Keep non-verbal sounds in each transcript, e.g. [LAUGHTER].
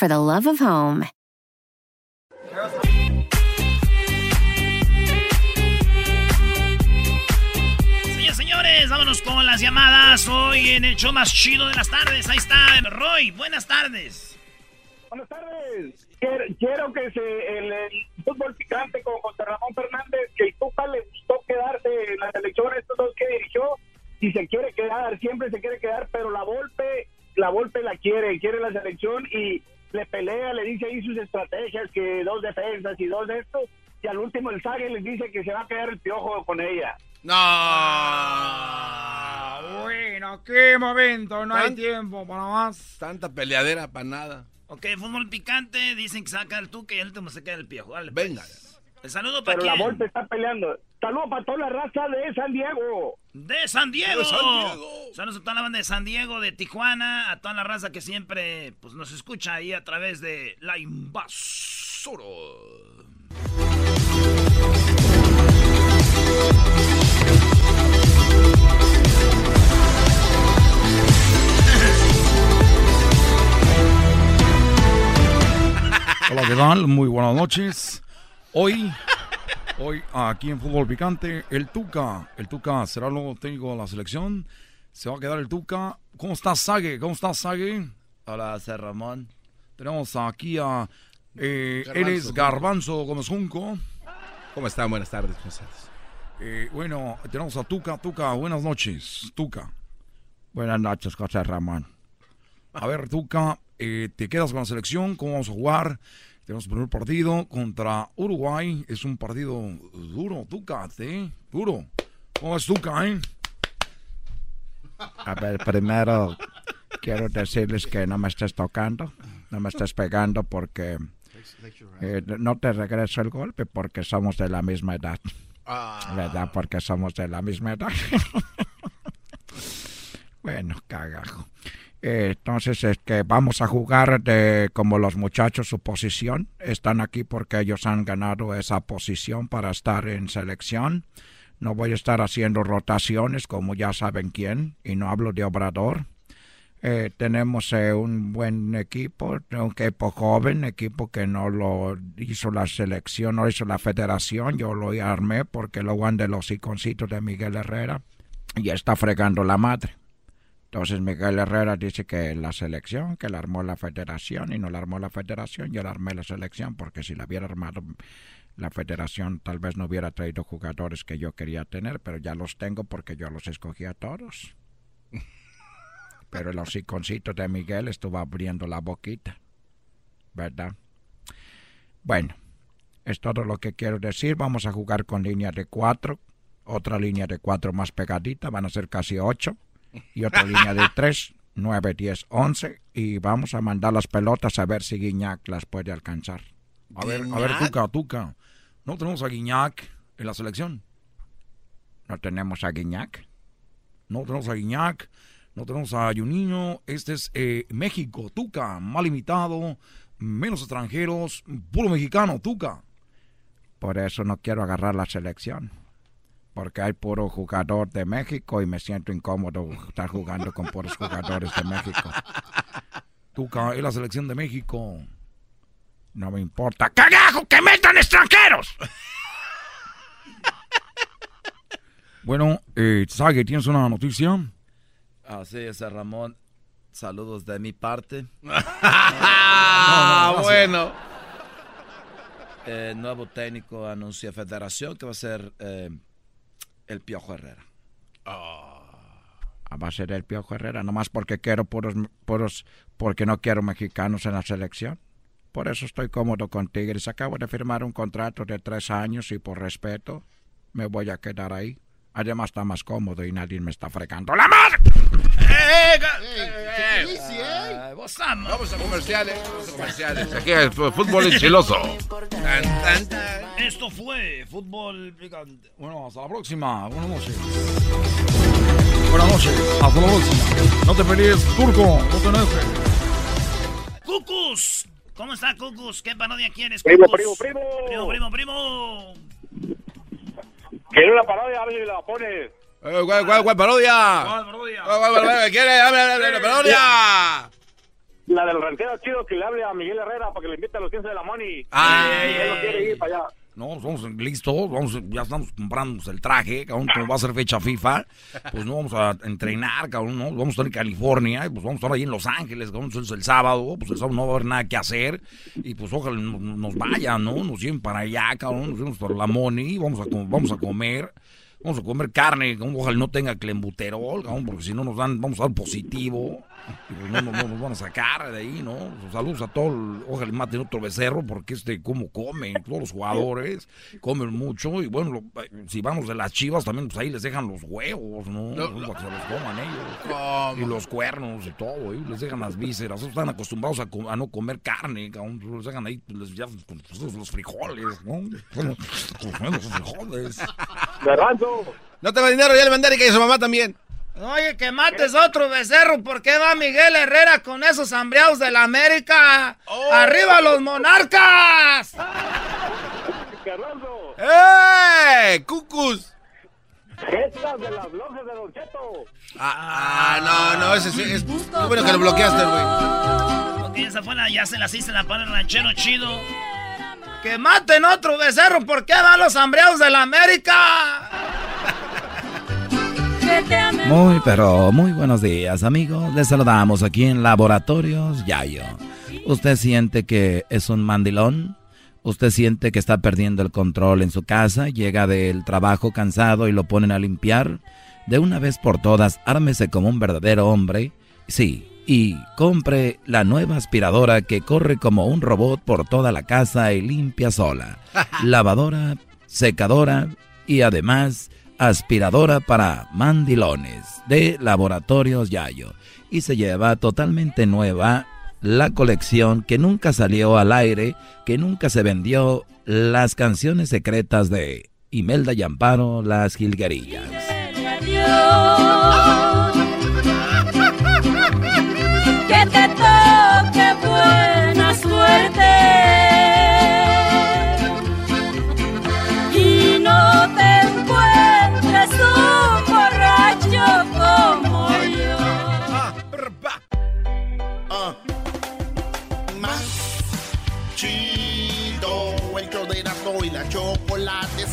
for the love of home. Señores, señores, vámonos con las llamadas hoy en el show más chido de las tardes. Ahí está Roy, buenas tardes. Buenas tardes. Quiero, quiero que se, el, el fútbol picante con José Ramón Fernández, que Tuca le gustó quedarse en la selección, estos dos que dirigió, y se quiere quedar, siempre se quiere quedar, pero la Volpe, la Volpe la quiere, quiere la selección y le pelea, le dice ahí sus estrategias, que dos defensas y dos de estos, y al último el Sague les dice que se va a quedar el piojo con ella. No. Ah, bueno, qué momento, no hay tiempo para más. Tanta peleadera para nada. Ok, fútbol picante, dicen que saca el tuque y el último se queda el piojo. Dale, Venga. pues. El saludo para Pero la quién? Volpe está peleando. Saludos para toda la raza de San Diego. De San Diego. De San Diego. Saludos a toda la banda de San Diego, de Tijuana, a toda la raza que siempre pues, nos escucha ahí a través de La Invasora. Hola, ¿qué tal? Muy buenas noches. Hoy, hoy aquí en Fútbol Picante, el Tuca. El Tuca será el nuevo técnico de la selección. Se va a quedar el Tuca. ¿Cómo estás, Sague? ¿Cómo estás, Sague? Hola, soy Ramón. Tenemos aquí a... Eh, Garbanzo. él es Garbanzo Gómez Junco. ¿Cómo están? Buenas tardes. Eh, bueno, tenemos a Tuca. Tuca, buenas noches. Tuca. Buenas noches, José Ramón. A ver, Tuca, eh, te quedas con la selección. ¿Cómo vamos a jugar? Tenemos el primer partido contra Uruguay. Es un partido duro, Tuca, ¿sí? Duro. ¿Cómo es Tuca, eh? A ver, primero quiero decirles que no me estés tocando, no me estés pegando porque eh, no te regreso el golpe porque somos de la misma edad. ¿Verdad? Porque somos de la misma edad. [LAUGHS] bueno, cagajo. Entonces es que vamos a jugar de como los muchachos su posición. Están aquí porque ellos han ganado esa posición para estar en selección. No voy a estar haciendo rotaciones como ya saben quién y no hablo de Obrador. Eh, tenemos eh, un buen equipo, un equipo joven, equipo que no lo hizo la selección, no hizo la federación, yo lo armé porque lo van de los iconcitos de Miguel Herrera y está fregando la madre. Entonces Miguel Herrera dice que la selección, que la armó la federación y no la armó la federación, yo la armé la selección porque si la hubiera armado la federación tal vez no hubiera traído jugadores que yo quería tener, pero ya los tengo porque yo los escogí a todos. Pero los iconcitos de Miguel estuvo abriendo la boquita, ¿verdad? Bueno, es todo lo que quiero decir. Vamos a jugar con línea de cuatro, otra línea de cuatro más pegadita, van a ser casi ocho, y otra línea de tres, nueve, diez, once, y vamos a mandar las pelotas a ver si Guiñac las puede alcanzar. A ver, a ver, Tuca, Tuca. ¿No tenemos a Guiñac en la selección? ¿No tenemos a Guiñac? No tenemos a Guiñac, no tenemos a Juninho. Este es eh, México, Tuca, mal imitado, menos extranjeros, puro mexicano, Tuca. Por eso no quiero agarrar la selección. Porque hay puro jugador de México y me siento incómodo estar jugando con puros jugadores de México. Tuca, es la selección de México. No me importa. ¡Carajo! ¡Que metan extranjeros! Bueno, eh, Sage, ¿tienes una noticia? Así es, Ramón. Saludos de mi parte. [LAUGHS] Ah, bueno. eh, nuevo técnico anuncia Federación que va a ser eh, el Piojo Herrera. Ah, va a ser el Piojo Herrera, nomás porque quiero puros, puros, porque no quiero mexicanos en la selección. Por eso estoy cómodo con Tigres. Acabo de firmar un contrato de tres años y por respeto me voy a quedar ahí. Además está más cómodo y nadie me está fregando la madre. Vamos a comerciales, vamos a comerciales. Aquí es fútbol enchiloso. Esto fue fútbol picante. Bueno, hasta la próxima. Buenas noches. Buenas noches. Hasta la próxima. No te pelees, turco. No te enojes. ¡Cucus! ¿Cómo está, Cucus? ¿Qué parodia quieres, Primo, Cucus? primo, primo. Primo, primo, primo. Quiero una parodia, a ver si la pone. Eh, ¿Cuál, cuál, cuál parodia? ¿Cuál parodia? ¿Cuál, cuál, cuál, ¿Quiere? Hable, hable, hable, la parodia. La del ranchero chido que le hable a Miguel Herrera para que le invite a los 15 de la Money. Ah. No quiere ir para allá. No, vamos listos, vamos, ya estamos comprando el traje, cabrón, como va a ser fecha FIFA, pues no vamos a entrenar, cabrón, no, vamos a estar en California, pues vamos a estar ahí en Los Ángeles, cabrón, es el sábado, pues el sábado no va a haber nada que hacer, y pues ojalá no- nos vayan, ¿no? Nos lleven para allá, cabrón, nos llevamos por la money, vamos a, vamos a comer, vamos a comer carne, ojalá no tenga clembuterol, cabrón, porque si no nos dan, vamos a dar positivo, no, no, no nos van a sacar de ahí, ¿no? Saludos a todos, ojalá maten otro becerro, porque este, cómo comen, todos los jugadores comen mucho, y bueno, lo- si vamos de las chivas, también pues ahí les dejan los huevos, ¿no? No, Para que se los coman ellos. ¿Cómo? Y los cuernos y todo, ¿eh? les dejan las vísceras. Están acostumbrados a, no comer carne, cabrón. Les dejan ahí les, ya, pues, los, los frijoles, ¿no? Bueno, sus frijoles. Garbanzo. No te va dinero, ya le mandé y a su mamá también. Oye, que mates otro becerro. ¿Por qué va Miguel Herrera con esos hambriados de la América? ¡Arriba los monarcas! Garbanzo. ¡Eh! ¡Cucus! Estas de las lojas de Don Cheto. Ah, ah, no, no, ese sí es. Qué bueno que lo bloqueaste, güey. Ok, esa fue la, ya se las hice la para el ranchero chido. ¡Que maten otro becerro! ¿Por qué van los hambriados de la América? Muy, pero muy buenos días, amigos. Les saludamos aquí en Laboratorios Yayo. ¿Usted siente que es un mandilón? ¿Usted siente que está perdiendo el control en su casa? Llega del trabajo cansado y lo ponen a limpiar. De una vez por todas, ármese como un verdadero hombre. Sí, y compre la nueva aspiradora que corre como un robot por toda la casa y limpia sola. [LAUGHS] Lavadora, secadora y además aspiradora para mandilones de Laboratorios Yayo. Y se lleva totalmente nueva la colección que nunca salió al aire, que nunca se vendió, las canciones secretas de Imelda y las jilguerillas.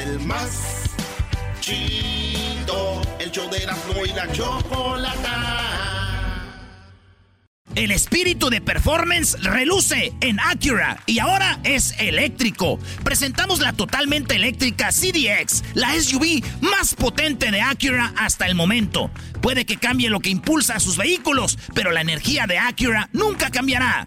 El más chido, el show de Erasmo y la chocolata. El espíritu de performance reluce en Acura y ahora es eléctrico. Presentamos la totalmente eléctrica CDX, la SUV más potente de Acura hasta el momento. Puede que cambie lo que impulsa a sus vehículos, pero la energía de Acura nunca cambiará.